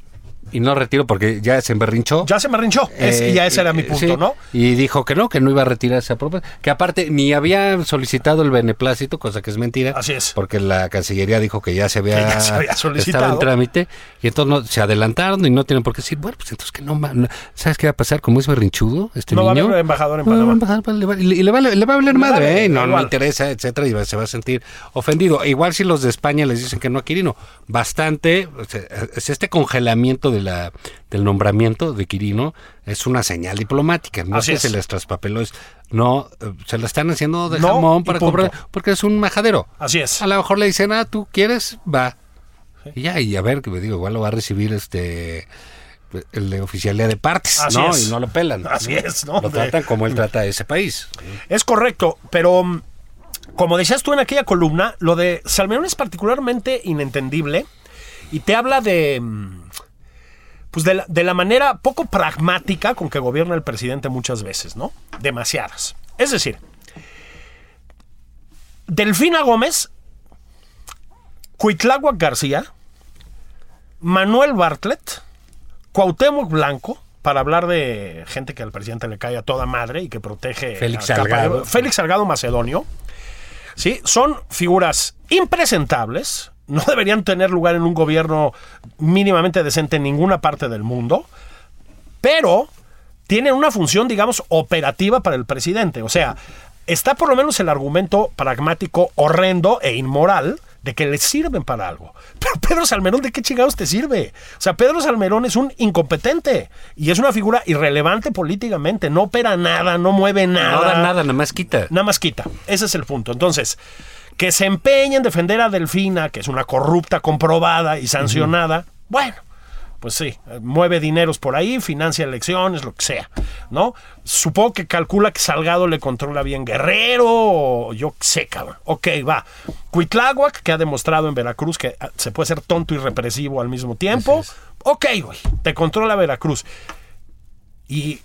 Y no retiro porque ya se emberrinchó. Ya se me rinchó. Es- Eh, y ya ese era mi eh, punto, sí, ¿no? Y dijo que no, que no iba a retirar esa propuesta. Que aparte ni había solicitado el beneplácito, cosa que es mentira. Así es. Porque la Cancillería dijo que ya se había, ya se había solicitado. Estaba en trámite. Y entonces no- se adelantaron y no tienen por qué decir, bueno, pues entonces que no. no- ¿Sabes qué va a pasar? Como es berrinchudo, este No va a niño. embajador en no Panamá. embajador, le va- y le, va, le va a hablar madre, vale, ¿eh? No, no le interesa, etcétera, y se va a sentir ofendido. Igual si los de España les dicen que no a Quirino. Bastante, es este congelamiento de la, del nombramiento de Quirino es una señal diplomática. No Así es que se les traspapeló, es, no, eh, se la están haciendo de No, jamón para cobrar, porque es un majadero. Así es. A lo mejor le dicen, ah, tú quieres, va. Y ya, y a ver, que me digo, igual lo va a recibir este el de oficialía de partes, Así ¿no? es. Y no lo pelan. <laughs> Así es, ¿no? Lo De- tratan como él trata a ese país. Es correcto, pero mm, como decías tú en aquella columna, lo de Salmerón es particularmente inentendible y te habla de mm, pues de la, de la manera poco pragmática con que gobierna el presidente muchas veces, ¿no? Demasiadas. Es decir, Delfina Gómez, Cuitláhuac García, Manuel Bartlett, Cuauhtémoc Blanco, para hablar de gente que al presidente le cae a toda madre y que protege Félix a capa de- Salgado. Félix Salgado Macedonio. ¿sí? Son figuras impresentables, no deberían tener lugar en un gobierno mínimamente decente en ninguna parte del mundo, pero tienen una función, digamos, operativa para el presidente. O sea, está por lo menos el argumento pragmático horrendo e inmoral de que les sirven para algo. <laughs> Pero Pedro Salmerón, ¿de qué chingados te sirve? O sea, Pedro Salmerón es un incompetente y es una figura irrelevante políticamente. No opera nada, no mueve nada. No da nada, nada más quita. Nada más quita. Ese es el punto. Entonces, que se empeñe en defender a Delfina, que es una corrupta comprobada y sancionada, bueno, pues sí, mueve dineros por ahí, financia elecciones, lo que sea, ¿no? Supongo que calcula que Salgado le controla bien Guerrero, o yo qué sé, cabrón. Ok, va. Cuitláhuac, que ha demostrado en Veracruz que ah, se puede ser tonto y represivo al mismo tiempo. Ok, güey, te controla Veracruz. Y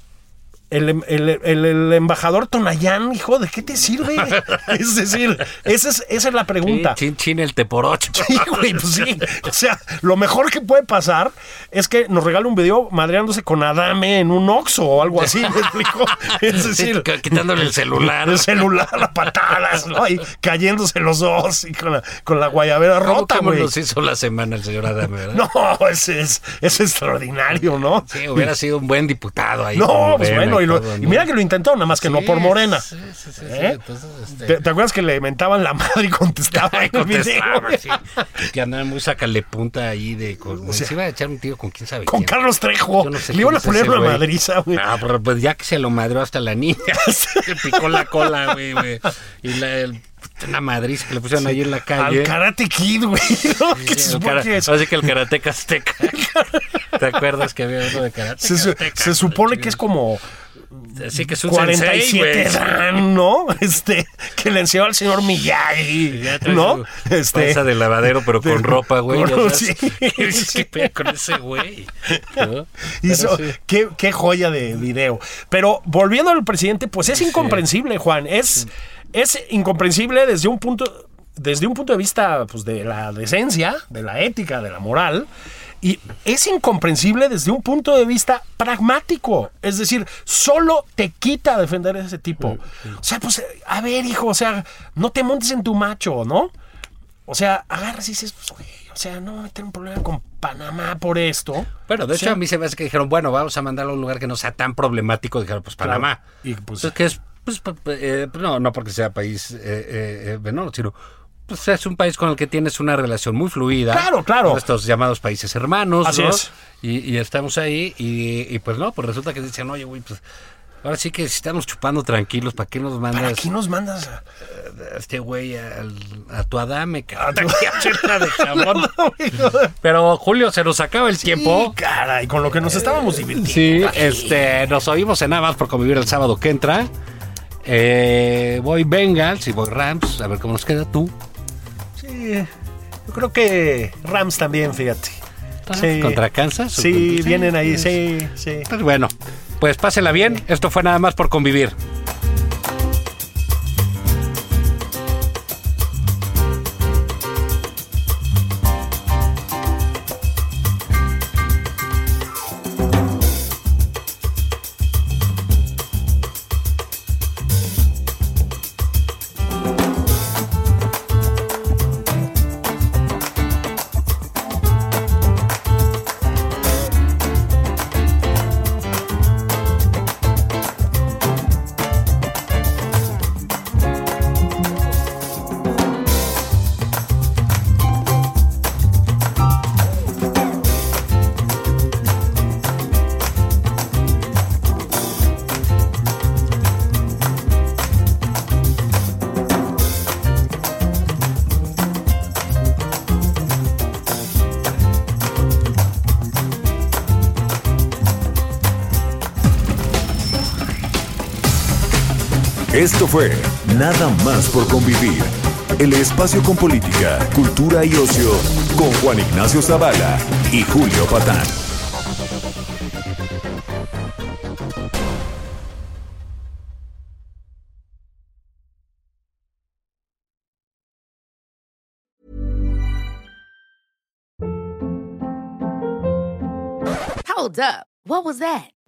el, el- el- el embajador Tonayán, hijo, ¿de qué te sirve? <laughs> es decir, esa es, esa es la Sí, pregunta. chin chin el teporocho. Sí, güey, pues sí. O sea, lo mejor que puede pasar es que nos regale un video madreándose con Adame en un Oxxo o algo así, ¿me explico? Es decir, Sí, qu- quitándole el celular. el celular a patadas, ¿no? Y cayéndose los dos y con la, con la guayabera ¿Cómo, rota, güey. nos hizo la semana el señor Adame, verdad? No, ese es, es extraordinario, ¿no? Sí, hubiera <laughs> sido un buen diputado ahí. No, pues bueno, y, lo- todo, y ¿no? mira que lo intentó, nada más que no Sí, por Morena. Sí, sí, sí, sí, ¿Eh? entonces, este, ¿Te, te acuerdas que le mentaban la madre y contestaba <laughs> video? contestaba, <laughs> sí. Que andaban muy sacale punta ahí de... Con, se iba a echar un tiro con quién sabe Con quién. Carlos Trejo. Yo no sé le iban a poner una madriza, güey. Ah, pero pues ya que se lo madreó hasta la niña. <laughs> Le picó la cola, güey, güey. Y la, el- una madriza que le pusieron ahí en la calle. Al Karate Kid, güey. ¿no? Se Sí, cara- Así que el karateca azteca. ¿Te acuerdas que había uno de karate? se, se supone que es como Así que es un 47 sensei, güey. dan, ¿no? <laughs> Este, que le enseñó al señor Miyagi, ¿no? Este, panza de lavadero, pero con de- ropa, güey. con- <laughs> sí, <laughs> ¿Qué, sí. qué pedo con ese güey? ¿No? hizo- Pero sí. qué, qué joya de video. Pero volviendo al presidente, pues es incomprensible, Juan. Es, es incomprensible desde un punto, desde un punto de vista pues, de la decencia, de la ética, de la moral. Y es incomprensible desde un punto de vista pragmático. Es decir, solo te quita defender a ese tipo. O sea, pues, a ver, hijo, o sea, no te montes en tu macho, ¿no? O sea, agarras y dices, pues, güey, o sea, no meter un problema con Panamá por esto. Bueno, de O hecho, sea, a mí se me hace que dijeron, bueno, vamos a mandarlo a un lugar que no sea tan problemático. Dijeron, pues Panamá. Y, pues, Entonces, que es, pues, pa- eh, no, no porque sea país eh, eh, eh, menor, sino pues es un país con el que tienes una relación muy fluida. Claro, claro. Con Estos llamados países hermanos, Así ¿no? es. Y, y estamos ahí y, y, pues no, pues resulta que dicen, oye, güey, pues ahora sí que si estamos chupando tranquilos, ¿para qué nos ¿Para mandas qué nos mandas a- a este güey a tu adame, cabrón? <laughs> <laughs> Pero Julio, se nos acaba el tiempo. Sí, caray, con lo que nos estábamos divirtiendo. Sí, este, nos oímos en nada más por convivir el sábado que entra. Eh, voy Bengals y voy Rams, a ver cómo nos queda tú. Yo creo que Rams también, fíjate. Sí. ¿Contra Kansas? Sí, vienen ahí, sí, sí. Pues bueno, pues pásela bien. Esto fue nada más por convivir. Esto fue Nada más por convivir. El espacio con política, cultura y ocio con Juan Ignacio Zavala y Julio Patán. Hold up. What was that?